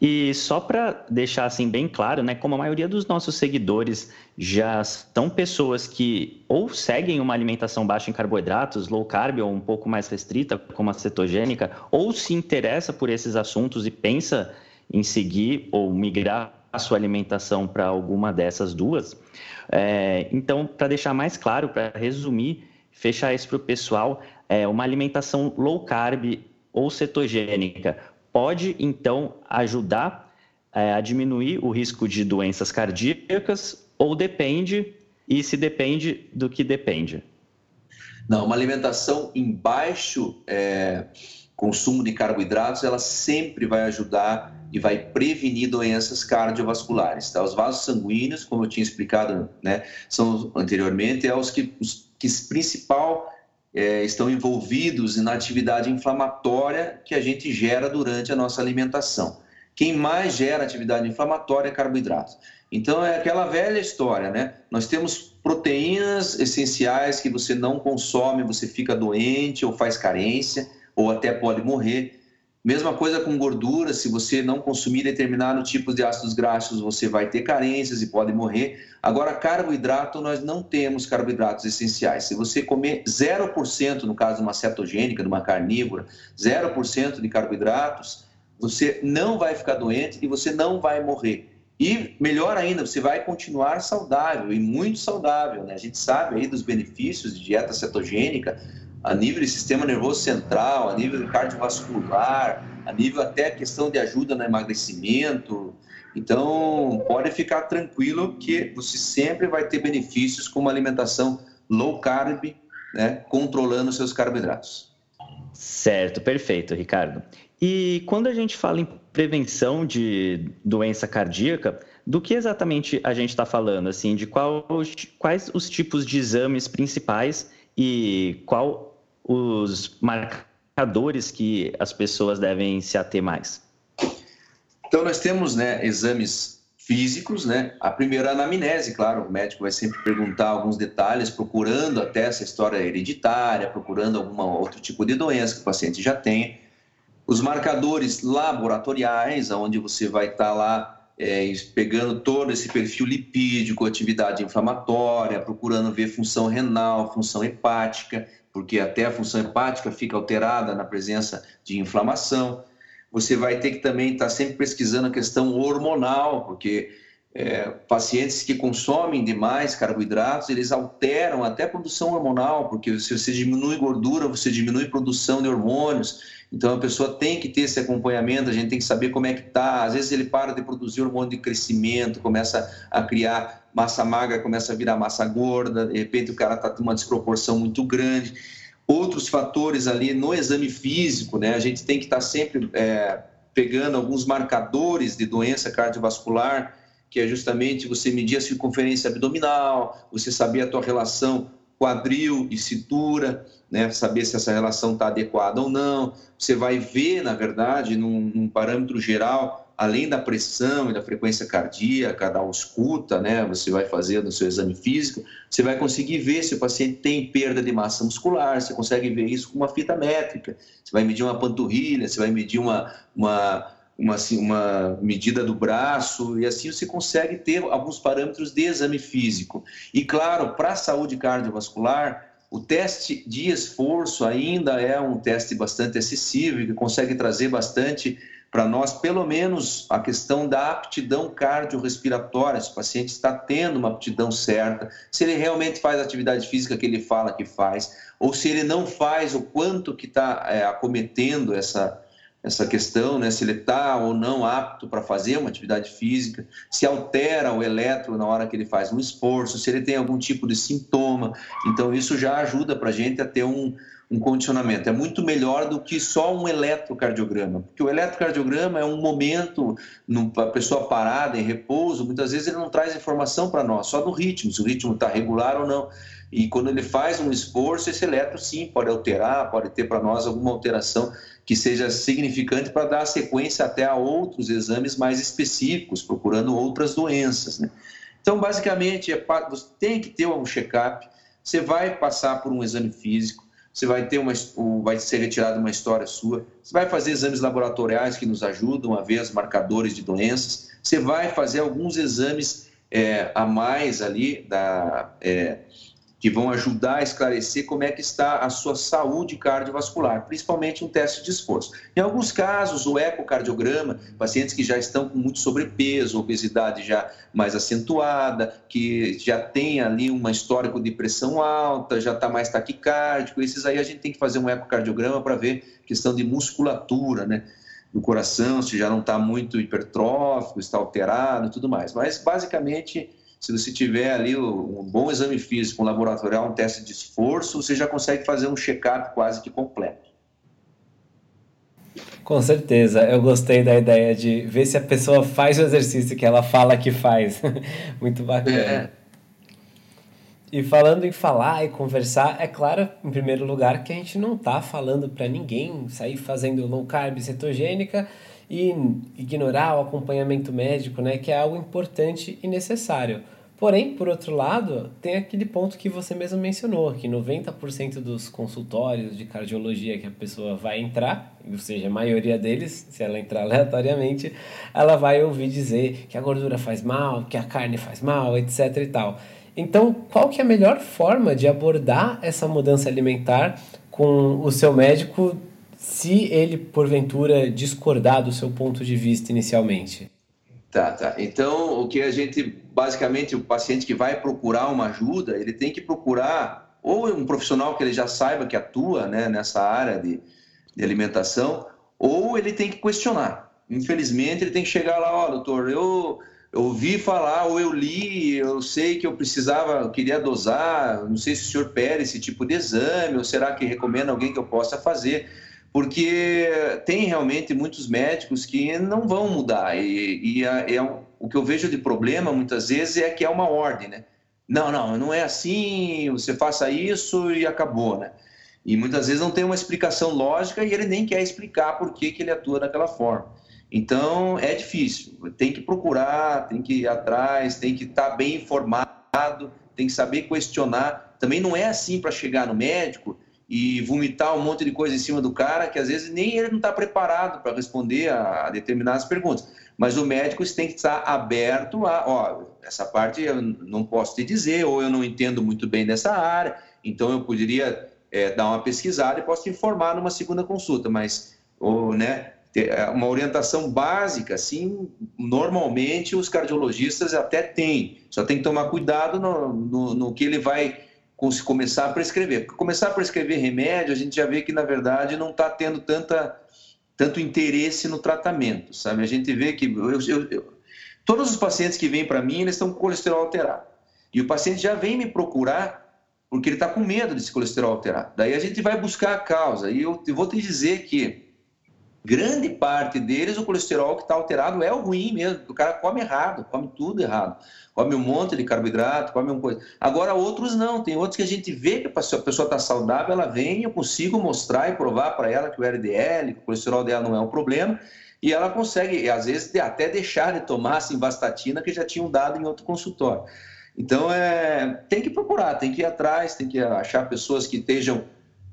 E só para deixar assim bem claro, né, como a maioria dos nossos seguidores já são pessoas que ou seguem uma alimentação baixa em carboidratos, low carb ou um pouco mais restrita, como a cetogênica, ou se interessa por esses assuntos e pensa em seguir ou migrar a sua alimentação para alguma dessas duas. É, então, para deixar mais claro, para resumir, fechar isso para o pessoal, é, uma alimentação low carb ou cetogênica pode então ajudar é, a diminuir o risco de doenças cardíacas ou depende, e se depende do que depende? Não, uma alimentação em baixo é, consumo de carboidratos, ela sempre vai ajudar e vai prevenir doenças cardiovasculares. Tá? Os vasos sanguíneos, como eu tinha explicado né, são anteriormente, é os que, os que principal é, estão envolvidos na atividade inflamatória que a gente gera durante a nossa alimentação. Quem mais gera atividade inflamatória é carboidrato. Então é aquela velha história, né? Nós temos proteínas essenciais que você não consome, você fica doente ou faz carência ou até pode morrer. Mesma coisa com gordura, se você não consumir determinado tipo de ácidos graxos, você vai ter carências e pode morrer. Agora, carboidrato, nós não temos carboidratos essenciais. Se você comer 0%, no caso de uma cetogênica, de uma carnívora, 0% de carboidratos, você não vai ficar doente e você não vai morrer. E melhor ainda, você vai continuar saudável e muito saudável. Né? A gente sabe aí dos benefícios de dieta cetogênica a nível de sistema nervoso central, a nível cardiovascular, a nível até questão de ajuda no emagrecimento. Então, pode ficar tranquilo que você sempre vai ter benefícios com uma alimentação low carb, né, controlando seus carboidratos. Certo, perfeito, Ricardo. E quando a gente fala em prevenção de doença cardíaca, do que exatamente a gente está falando? Assim, de qual, quais os tipos de exames principais e qual os marcadores que as pessoas devem se ater mais? Então, nós temos né, exames físicos, né? A primeira anamnese, claro, o médico vai sempre perguntar alguns detalhes, procurando até essa história hereditária, procurando algum outro tipo de doença que o paciente já tem os marcadores laboratoriais, onde você vai estar tá lá é, pegando todo esse perfil lipídico, atividade inflamatória, procurando ver função renal, função hepática, porque até a função hepática fica alterada na presença de inflamação. Você vai ter que também estar tá sempre pesquisando a questão hormonal, porque é, pacientes que consomem demais carboidratos, eles alteram até a produção hormonal, porque se você diminui gordura, você diminui produção de hormônios. Então a pessoa tem que ter esse acompanhamento, a gente tem que saber como é que está. Às vezes ele para de produzir hormônio de crescimento, começa a criar massa magra, começa a virar massa gorda, de repente o cara está com uma desproporção muito grande. Outros fatores ali no exame físico, né? A gente tem que estar tá sempre é, pegando alguns marcadores de doença cardiovascular, que é justamente você medir a circunferência abdominal, você saber a tua relação quadril e cintura, né, saber se essa relação está adequada ou não. Você vai ver, na verdade, num, num, parâmetro geral, além da pressão e da frequência cardíaca, da ausculta, né, você vai fazer no seu exame físico, você vai conseguir ver se o paciente tem perda de massa muscular, você consegue ver isso com uma fita métrica, você vai medir uma panturrilha, você vai medir uma, uma uma, assim, uma medida do braço, e assim você consegue ter alguns parâmetros de exame físico. E claro, para a saúde cardiovascular, o teste de esforço ainda é um teste bastante acessível, que consegue trazer bastante para nós, pelo menos, a questão da aptidão cardiorrespiratória, se o paciente está tendo uma aptidão certa, se ele realmente faz a atividade física que ele fala que faz, ou se ele não faz, o quanto que está é, acometendo essa, essa questão, né, se ele está ou não apto para fazer uma atividade física, se altera o eletro na hora que ele faz um esforço, se ele tem algum tipo de sintoma. Então, isso já ajuda para a gente a ter um, um condicionamento. É muito melhor do que só um eletrocardiograma, porque o eletrocardiograma é um momento, a pessoa parada, em repouso, muitas vezes ele não traz informação para nós, só do ritmo, se o ritmo está regular ou não. E quando ele faz um esforço, esse eletro sim pode alterar, pode ter para nós alguma alteração que seja significante para dar sequência até a outros exames mais específicos, procurando outras doenças. Né? Então, basicamente, é, você tem que ter um check-up, você vai passar por um exame físico, você vai ter uma, vai ser retirada uma história sua, você vai fazer exames laboratoriais que nos ajudam a ver os marcadores de doenças, você vai fazer alguns exames é, a mais ali da, é, que vão ajudar a esclarecer como é que está a sua saúde cardiovascular, principalmente um teste de esforço. Em alguns casos, o ecocardiograma, pacientes que já estão com muito sobrepeso, obesidade já mais acentuada, que já tem ali uma histórico de pressão alta, já está mais taquicárdico, esses aí a gente tem que fazer um ecocardiograma para ver questão de musculatura, né? do coração, se já não está muito hipertrófico, está alterado e tudo mais. Mas, basicamente, se você tiver ali um bom exame físico, um laboratorial, um teste de esforço, você já consegue fazer um check-up quase que completo. Com certeza, eu gostei da ideia de ver se a pessoa faz o exercício que ela fala que faz. Muito bacana. É. E falando em falar e conversar, é claro, em primeiro lugar, que a gente não está falando para ninguém sair fazendo low carb cetogênica e ignorar o acompanhamento médico, né, que é algo importante e necessário. Porém, por outro lado, tem aquele ponto que você mesmo mencionou, que 90% dos consultórios de cardiologia que a pessoa vai entrar, ou seja, a maioria deles, se ela entrar aleatoriamente, ela vai ouvir dizer que a gordura faz mal, que a carne faz mal, etc e tal. Então, qual que é a melhor forma de abordar essa mudança alimentar com o seu médico se ele, porventura, discordar do seu ponto de vista inicialmente? Tá, tá. Então, o que a gente, basicamente, o paciente que vai procurar uma ajuda, ele tem que procurar ou um profissional que ele já saiba que atua né, nessa área de, de alimentação, ou ele tem que questionar. Infelizmente, ele tem que chegar lá, ó, oh, doutor, eu eu ouvi falar ou eu li, eu sei que eu precisava, eu queria dosar, não sei se o senhor pede esse tipo de exame, ou será que recomenda alguém que eu possa fazer? Porque tem realmente muitos médicos que não vão mudar, e, e é um, o que eu vejo de problema muitas vezes é que é uma ordem, né? Não, não, não é assim, você faça isso e acabou, né? E muitas vezes não tem uma explicação lógica e ele nem quer explicar por que, que ele atua daquela forma. Então é difícil, tem que procurar, tem que ir atrás, tem que estar tá bem informado, tem que saber questionar. Também não é assim para chegar no médico e vomitar um monte de coisa em cima do cara que às vezes nem ele não está preparado para responder a, determinadas perguntas. Mas o médico tem que estar aberto a, ó, essa parte eu não posso te dizer, ou eu não entendo muito bem dessa área, então eu poderia é, dar uma pesquisada e posso te informar numa segunda consulta, mas ou, né, é, uma orientação básica, assim, normalmente os cardiologistas até têm, só tem que tomar cuidado no, no, no que ele vai começar a prescrever. Porque começar a prescrever remédio, a gente já vê que, na verdade, não está tendo tanta, tanto interesse no tratamento, sabe? A gente vê que eu, eu, eu, todos os pacientes que vêm para mim, eles estão com colesterol alterado. E o paciente já vem me procurar porque ele está com medo desse colesterol alterado. Daí a gente vai buscar a causa. E eu, eu vou te dizer que grande parte deles, o colesterol que está alterado é o ruim mesmo. O cara come errado, come tudo errado. Come um monte de carboidrato, come um coisa. Agora, outros não. Tem outros que a gente vê que a pessoa está saudável, ela vem, eu consigo mostrar e provar para ela que o LDL, que o colesterol dela não é um problema. E ela consegue, às vezes, até deixar de tomar assim, vastatina que já tinham dado em outro consultório. Então, é, tem que procurar, tem que ir atrás, tem que achar pessoas que estejam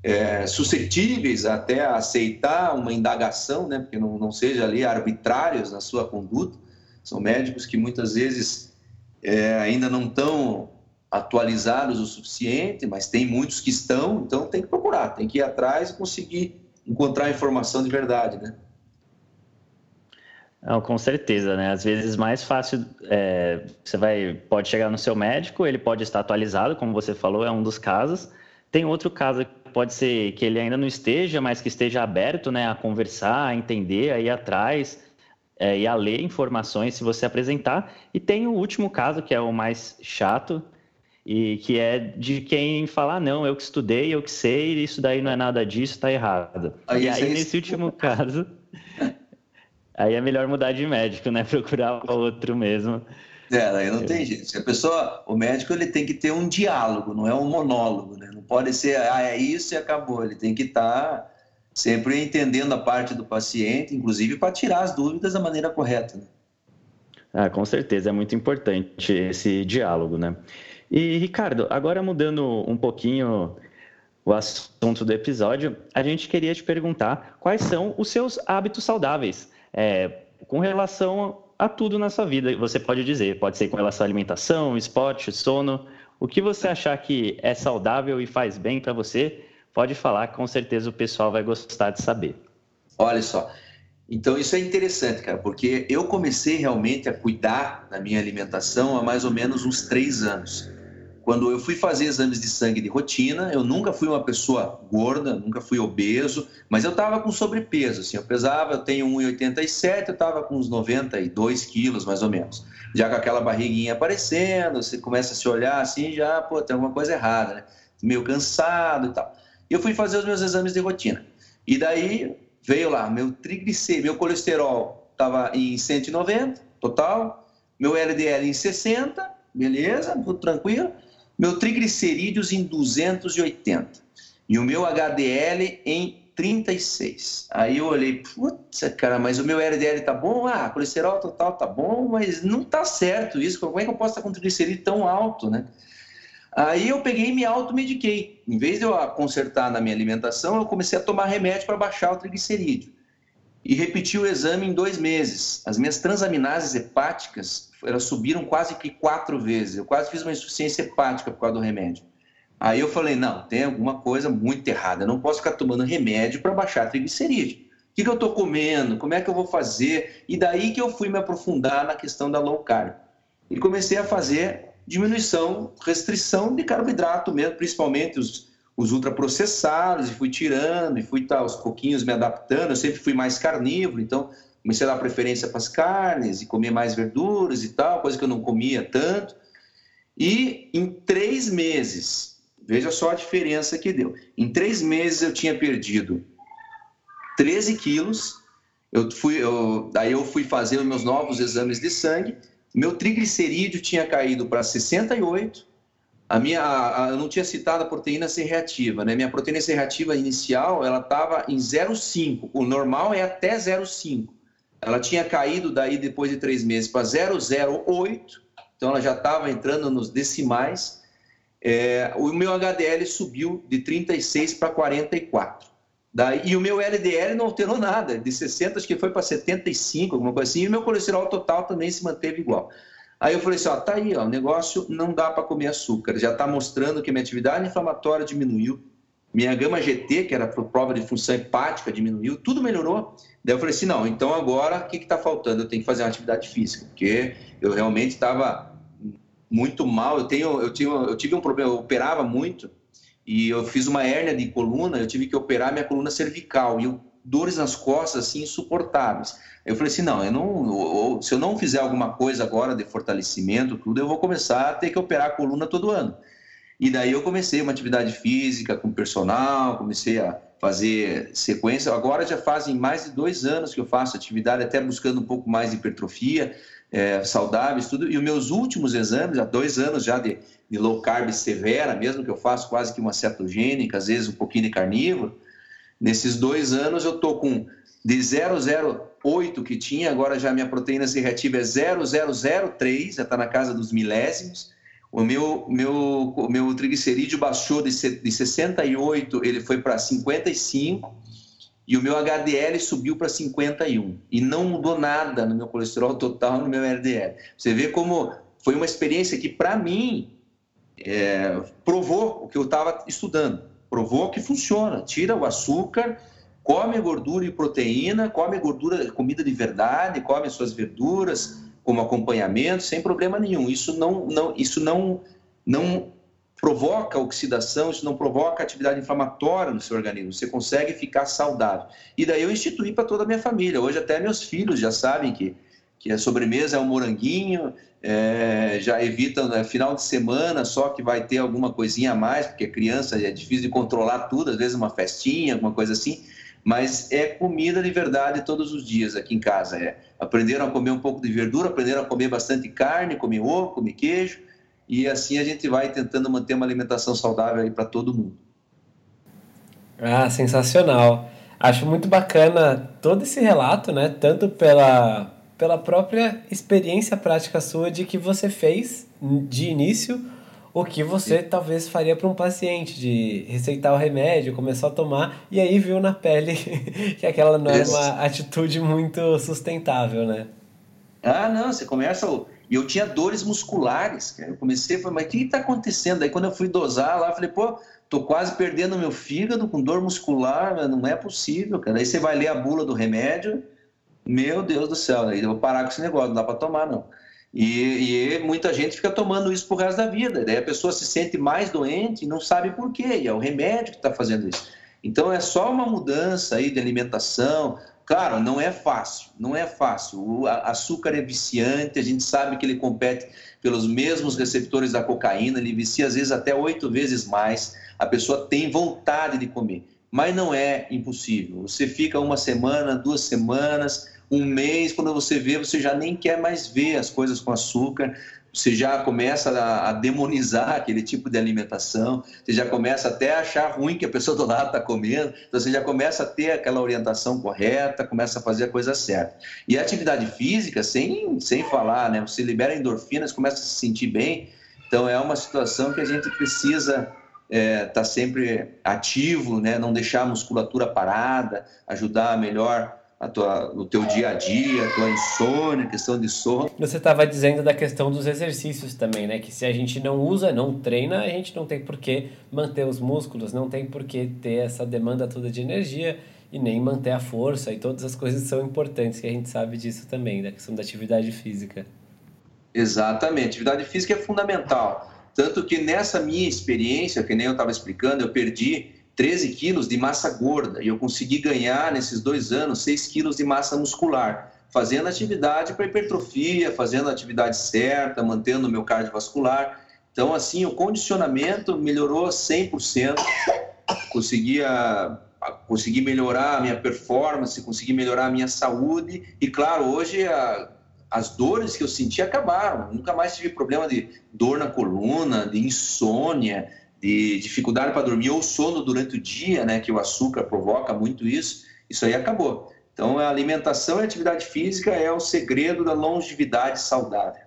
é, suscetíveis até a aceitar uma indagação, né, porque não, não seja ali arbitrários na sua conduta. São médicos que muitas vezes é, ainda não estão atualizados o suficiente, mas tem muitos que estão, então tem que procurar, tem que ir atrás e conseguir encontrar informação de verdade, né? Não, com certeza, né? Às vezes mais fácil, é, você vai, pode chegar no seu médico, ele pode estar atualizado, como você falou, é um dos casos. Tem outro caso pode ser que ele ainda não esteja, mas que esteja aberto né, a conversar, a entender, a ir atrás é, e a ler informações se você apresentar. E tem o último caso, que é o mais chato, e que é de quem falar, ah, não, eu que estudei, eu que sei, isso daí não é nada disso, está errado. Aí, e aí, nesse último caso, aí é melhor mudar de médico, né? Procurar outro mesmo. É, aí não tem jeito. Se a pessoa, o médico ele tem que ter um diálogo, não é um monólogo, né? Não pode ser, ah, é isso e acabou. Ele tem que estar tá sempre entendendo a parte do paciente, inclusive para tirar as dúvidas da maneira correta. Né? Ah, com certeza, é muito importante esse diálogo, né? E, Ricardo, agora mudando um pouquinho o assunto do episódio, a gente queria te perguntar quais são os seus hábitos saudáveis é, com relação a tudo na sua vida, você pode dizer. Pode ser com relação à alimentação, esporte, sono. O que você achar que é saudável e faz bem para você, pode falar, com certeza o pessoal vai gostar de saber. Olha só, então isso é interessante, cara, porque eu comecei realmente a cuidar da minha alimentação há mais ou menos uns três anos. Quando eu fui fazer exames de sangue de rotina, eu nunca fui uma pessoa gorda, nunca fui obeso, mas eu estava com sobrepeso, assim, eu pesava, eu tenho 1,87, eu estava com uns 92 quilos, mais ou menos. Já com aquela barriguinha aparecendo, você começa a se olhar assim, já, pô, tem alguma coisa errada, né? Meio cansado e tal. E eu fui fazer os meus exames de rotina. E daí veio lá, meu triglicérido, meu colesterol estava em 190 total, meu LDL em 60, beleza, tudo tranquilo meu triglicerídeos em 280 e o meu HDL em 36. Aí eu olhei, putz, cara, mas o meu LDL tá bom? Ah, colesterol total tá bom, mas não tá certo isso. Como é que eu posso estar com triglicerídeo tão alto, né? Aí eu peguei e me automediquei. Em vez de eu consertar na minha alimentação, eu comecei a tomar remédio para baixar o triglicerídeo. E repeti o exame em dois meses. As minhas transaminases hepáticas elas subiram quase que quatro vezes. Eu quase fiz uma insuficiência hepática por causa do remédio. Aí eu falei, não, tem alguma coisa muito errada. Eu não posso ficar tomando remédio para baixar a triglicerídeo. O que, que eu estou comendo? Como é que eu vou fazer? E daí que eu fui me aprofundar na questão da low carb. E comecei a fazer diminuição, restrição de carboidrato mesmo, principalmente os, os ultraprocessados, e fui tirando, e fui tá, aos pouquinhos me adaptando. Eu sempre fui mais carnívoro, então comecei a dar preferência para as carnes e comer mais verduras e tal, coisa que eu não comia tanto. E em três meses, veja só a diferença que deu. Em três meses eu tinha perdido 13 quilos. Eu fui, eu, daí eu fui fazer os meus novos exames de sangue. Meu triglicerídeo tinha caído para 68. A minha, a, eu não tinha citado a proteína C reativa, né? Minha proteína C reativa inicial, ela estava em 0,5. O normal é até 0,5. Ela tinha caído daí depois de três meses para 008, então ela já estava entrando nos decimais. É, o meu HDL subiu de 36 para 44. Daí, e o meu LDL não alterou nada, de 60 acho que foi para 75, alguma coisa assim, e o meu colesterol total também se manteve igual. Aí eu falei assim, ó, tá aí, ó, o negócio não dá para comer açúcar, já está mostrando que minha atividade inflamatória diminuiu, minha gama GT, que era prova de função hepática, diminuiu, tudo melhorou. Daí eu falei assim, não, então agora o que está faltando? Eu tenho que fazer uma atividade física, porque eu realmente estava muito mal. Eu tenho, eu tive, eu tive um problema, eu operava muito e eu fiz uma hérnia de coluna. Eu tive que operar minha coluna cervical e eu, dores nas costas assim insuportáveis. Eu falei assim, não, eu não, se eu não fizer alguma coisa agora de fortalecimento, tudo, eu vou começar a ter que operar a coluna todo ano. E daí eu comecei uma atividade física com personal, comecei a fazer sequência. Agora já fazem mais de dois anos que eu faço atividade, até buscando um pouco mais de hipertrofia, é, saudáveis, tudo. E os meus últimos exames, há dois anos já de, de low carb severa, mesmo que eu faço quase que uma cetogênica, às vezes um pouquinho de carnívoro. Nesses dois anos eu tô com de 008 que tinha, agora já minha proteína C reativa é 0003, já está na casa dos milésimos o meu, meu, meu triglicerídeo baixou de, de 68, ele foi para 55, e o meu HDL subiu para 51. E não mudou nada no meu colesterol total, no meu LDL. Você vê como foi uma experiência que, para mim, é, provou o que eu estava estudando. Provou que funciona. Tira o açúcar, come gordura e proteína, come gordura, comida de verdade, come suas verduras, como acompanhamento, sem problema nenhum. Isso não, não, isso não, não provoca oxidação, isso não provoca atividade inflamatória no seu organismo. Você consegue ficar saudável. E daí eu instituí para toda a minha família. Hoje até meus filhos já sabem que, que a sobremesa é um moranguinho, é, já evitam né, final de semana só que vai ter alguma coisinha a mais, porque criança é difícil de controlar tudo, às vezes uma festinha, alguma coisa assim mas é comida de verdade todos os dias aqui em casa. É. Aprenderam a comer um pouco de verdura, aprenderam a comer bastante carne, comer ovo, comer queijo, e assim a gente vai tentando manter uma alimentação saudável aí para todo mundo. Ah, sensacional. Acho muito bacana todo esse relato, né? Tanto pela, pela própria experiência prática sua de que você fez de início o que você Sim. talvez faria para um paciente de receitar o remédio, começar a tomar e aí viu na pele que aquela não é uma atitude muito sustentável, né? Ah, não, você começa. E eu tinha dores musculares, cara. Eu comecei a falar, mas o que está acontecendo? Aí quando eu fui dosar lá, eu falei, pô, tô quase perdendo meu fígado com dor muscular, não é possível, cara. Aí você vai ler a bula do remédio, meu Deus do céu, aí eu vou parar com esse negócio, não dá para tomar, não. E, e, muita gente fica tomando isso pro resto da vida. Daí a pessoa se sente mais doente e não sabe por quê. E é o remédio que está fazendo isso. Então é só uma mudança aí de alimentação. Claro, não é fácil, não é fácil. O açúcar é viciante, a gente sabe que ele compete pelos mesmos receptores da cocaína, ele vicia às vezes até oito vezes mais. A pessoa tem vontade de comer, mas não é impossível. Você fica uma semana, duas semanas, um mês, quando você vê, você já nem quer mais ver as coisas com açúcar, você já começa a, demonizar aquele tipo de alimentação, você já começa até a achar ruim que a pessoa do lado está comendo, então você já começa a ter aquela orientação correta, começa a fazer a coisa certa. E a atividade física, sem, sem falar, né? Você libera endorfinas, começa a se sentir bem, então é uma situação que a gente precisa é, tá sempre ativo, né? não deixar a musculatura parada, ajudar a melhor a tua, o teu dia a dia, a tua insônia, questão de sono. Você estava dizendo da questão dos exercícios também, né? Que se a gente não usa, não treina, a gente não tem por que manter os músculos, não tem por que ter essa demanda toda de energia e nem manter a força e todas as coisas são importantes, que a gente sabe disso também, da questão da atividade física. Exatamente, atividade física é fundamental. Tanto que nessa minha experiência, que nem eu estava explicando, eu perdi 13 quilos de massa gorda e eu consegui ganhar nesses dois anos 6 quilos de massa muscular, fazendo atividade para hipertrofia, fazendo a atividade certa, mantendo o meu cardiovascular. Então, assim, o condicionamento melhorou 100%, conseguia consegui melhorar a minha performance, consegui melhorar a minha saúde e, claro, hoje a, as dores que eu senti acabaram. Nunca mais tive problema de dor na coluna, de insônia, de dificuldade para dormir ou sono durante o dia, né, que o açúcar provoca muito isso, isso aí acabou. Então, a alimentação e a atividade física é o segredo da longevidade saudável.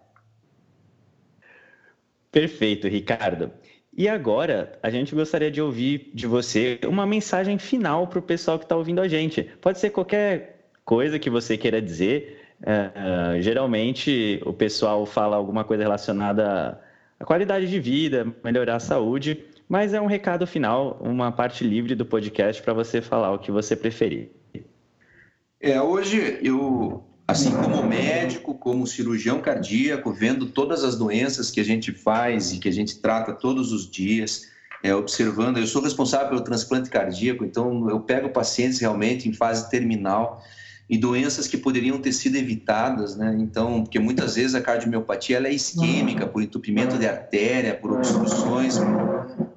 Perfeito, Ricardo. E agora, a gente gostaria de ouvir de você uma mensagem final para o pessoal que está ouvindo a gente. Pode ser qualquer coisa que você queira dizer. Uh, uh, geralmente, o pessoal fala alguma coisa relacionada a qualidade de vida, melhorar a saúde, mas é um recado final, uma parte livre do podcast para você falar o que você preferir. É, hoje eu, assim como médico, como cirurgião cardíaco, vendo todas as doenças que a gente faz e que a gente trata todos os dias, é, observando, eu sou responsável pelo transplante cardíaco, então eu pego pacientes realmente em fase terminal e doenças que poderiam ter sido evitadas, né? Então, porque muitas vezes a cardiomiopatia ela é isquêmica por entupimento de artéria, por obstruções,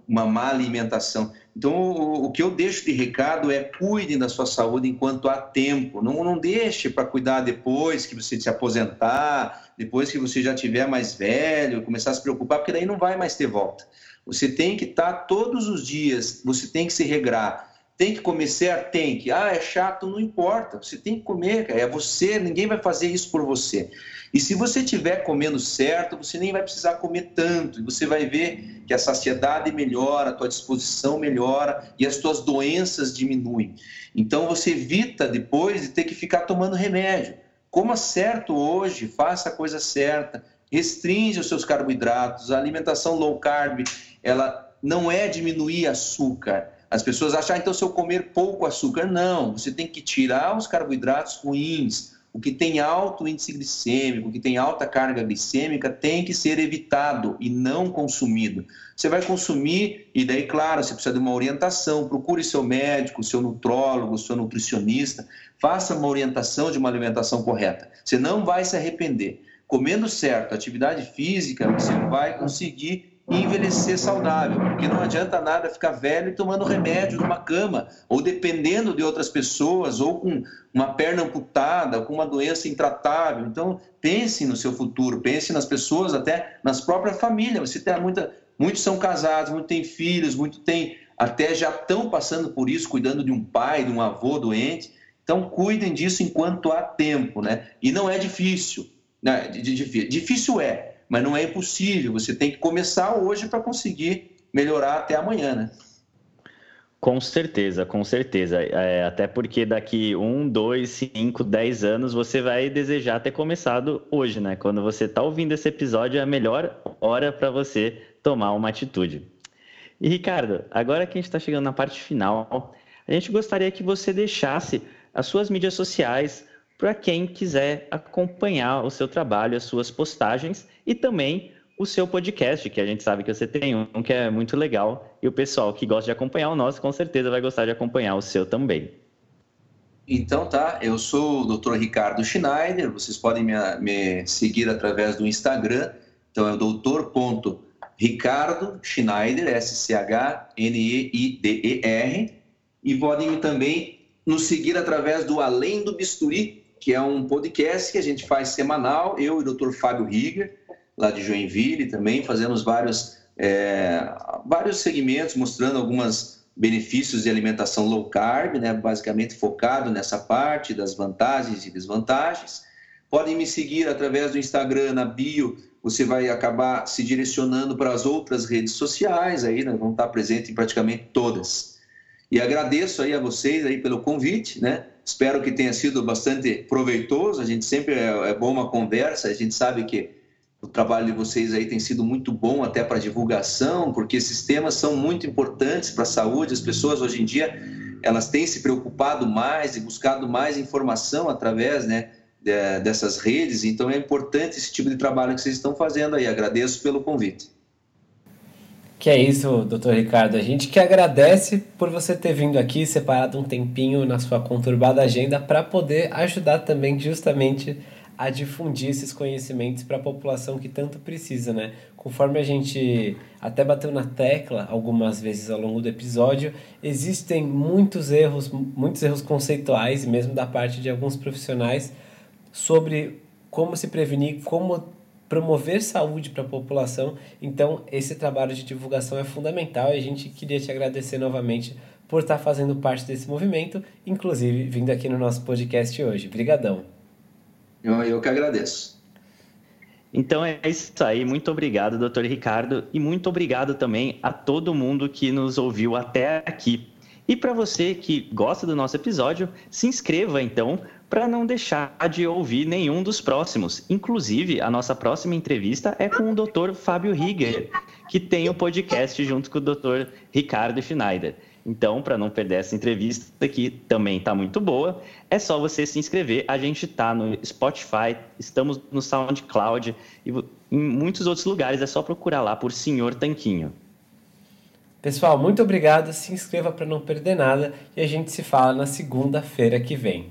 uma má alimentação. Então, o, o que eu deixo de recado é cuidem da sua saúde enquanto há tempo. Não, não deixe para cuidar depois que você se aposentar, depois que você já tiver mais velho, começar a se preocupar, porque daí não vai mais ter volta. Você tem que estar todos os dias, você tem que se regrar tem que comer certo? Tem que. Ah, é chato, não importa. Você tem que comer, cara. É você, ninguém vai fazer isso por você. E se você estiver comendo certo, você nem vai precisar comer tanto. E você vai ver que a saciedade melhora, a tua disposição melhora e as tuas doenças diminuem. Então você evita depois de ter que ficar tomando remédio. Coma certo hoje, faça a coisa certa, restringe os seus carboidratos. A alimentação low carb, ela não é diminuir açúcar, as pessoas acham, ah, então se eu comer pouco açúcar. Não, você tem que tirar os carboidratos ruins. O que tem alto índice glicêmico, o que tem alta carga glicêmica, tem que ser evitado e não consumido. Você vai consumir, e daí, claro, você precisa de uma orientação. Procure seu médico, seu nutrólogo, seu nutricionista. Faça uma orientação de uma alimentação correta. Você não vai se arrepender. Comendo certo, atividade física, você vai conseguir e envelhecer saudável, porque não adianta nada ficar velho e tomando remédio numa cama, ou dependendo de outras pessoas, ou com uma perna amputada, ou com uma doença intratável. Então, pense no seu futuro, pense nas pessoas, até nas próprias famílias. Você tem muita, muitos são casados, muitos têm filhos, muitos têm até já estão passando por isso, cuidando de um pai, de um avô doente. Então, cuidem disso enquanto há tempo, né? E não é difícil. Né? Difícil é, mas não é impossível. Você tem que começar hoje para conseguir melhorar até amanhã, né? Com certeza, com certeza. É, até porque daqui um, dois, cinco, dez anos você vai desejar ter começado hoje, né? Quando você está ouvindo esse episódio, é a melhor hora para você tomar uma atitude. E Ricardo, agora que a gente está chegando na parte final, a gente gostaria que você deixasse as suas mídias sociais para quem quiser acompanhar o seu trabalho, as suas postagens e também o seu podcast, que a gente sabe que você tem um que é muito legal. E o pessoal que gosta de acompanhar o nosso, com certeza vai gostar de acompanhar o seu também. Então tá, eu sou o Dr. Ricardo Schneider, vocês podem me, me seguir através do Instagram, então é o doutor.ricardo Schneider, S-C-H-N-E-I-D-E-R, e podem também nos seguir através do Além do Bisturi, que é um podcast que a gente faz semanal, eu e o Dr. Fábio Rieger, lá de Joinville também, fazemos vários, é, vários segmentos mostrando algumas benefícios de alimentação low carb, né, basicamente focado nessa parte das vantagens e desvantagens. Podem me seguir através do Instagram, na bio, você vai acabar se direcionando para as outras redes sociais, aí né, vão estar presentes em praticamente todas. E agradeço aí a vocês aí pelo convite, né? Espero que tenha sido bastante proveitoso. A gente sempre é, é bom uma conversa. A gente sabe que o trabalho de vocês aí tem sido muito bom até para divulgação, porque esses temas são muito importantes para a saúde. As pessoas hoje em dia elas têm se preocupado mais e buscado mais informação através, né, dessas redes. Então é importante esse tipo de trabalho que vocês estão fazendo aí. Agradeço pelo convite. Que é isso, doutor Ricardo. A gente que agradece por você ter vindo aqui, separado um tempinho na sua conturbada agenda para poder ajudar também justamente a difundir esses conhecimentos para a população que tanto precisa, né? Conforme a gente até bateu na tecla algumas vezes ao longo do episódio, existem muitos erros, muitos erros conceituais, mesmo da parte de alguns profissionais, sobre como se prevenir, como promover saúde para a população. Então, esse trabalho de divulgação é fundamental e a gente queria te agradecer novamente por estar fazendo parte desse movimento, inclusive vindo aqui no nosso podcast hoje. Obrigadão. Eu, eu que agradeço. Então é isso aí. Muito obrigado, doutor Ricardo, e muito obrigado também a todo mundo que nos ouviu até aqui. E para você que gosta do nosso episódio, se inscreva então para não deixar de ouvir nenhum dos próximos. Inclusive, a nossa próxima entrevista é com o Dr. Fábio Rieger, que tem o um podcast junto com o Dr. Ricardo Schneider. Então, para não perder essa entrevista, que também está muito boa, é só você se inscrever. A gente está no Spotify, estamos no SoundCloud e em muitos outros lugares. É só procurar lá por Senhor Tanquinho. Pessoal, muito obrigado. Se inscreva para não perder nada e a gente se fala na segunda-feira que vem.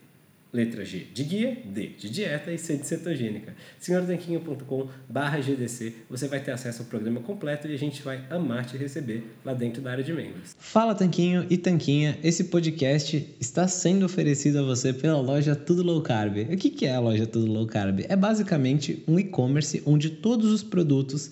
letra G de guia, D de dieta e C de cetogênica. senhortanquinho.com GDC, você vai ter acesso ao programa completo e a gente vai amar te receber lá dentro da área de membros. Fala Tanquinho e Tanquinha, esse podcast está sendo oferecido a você pela loja Tudo Low Carb. O que é a loja Tudo Low Carb? É basicamente um e-commerce onde todos os produtos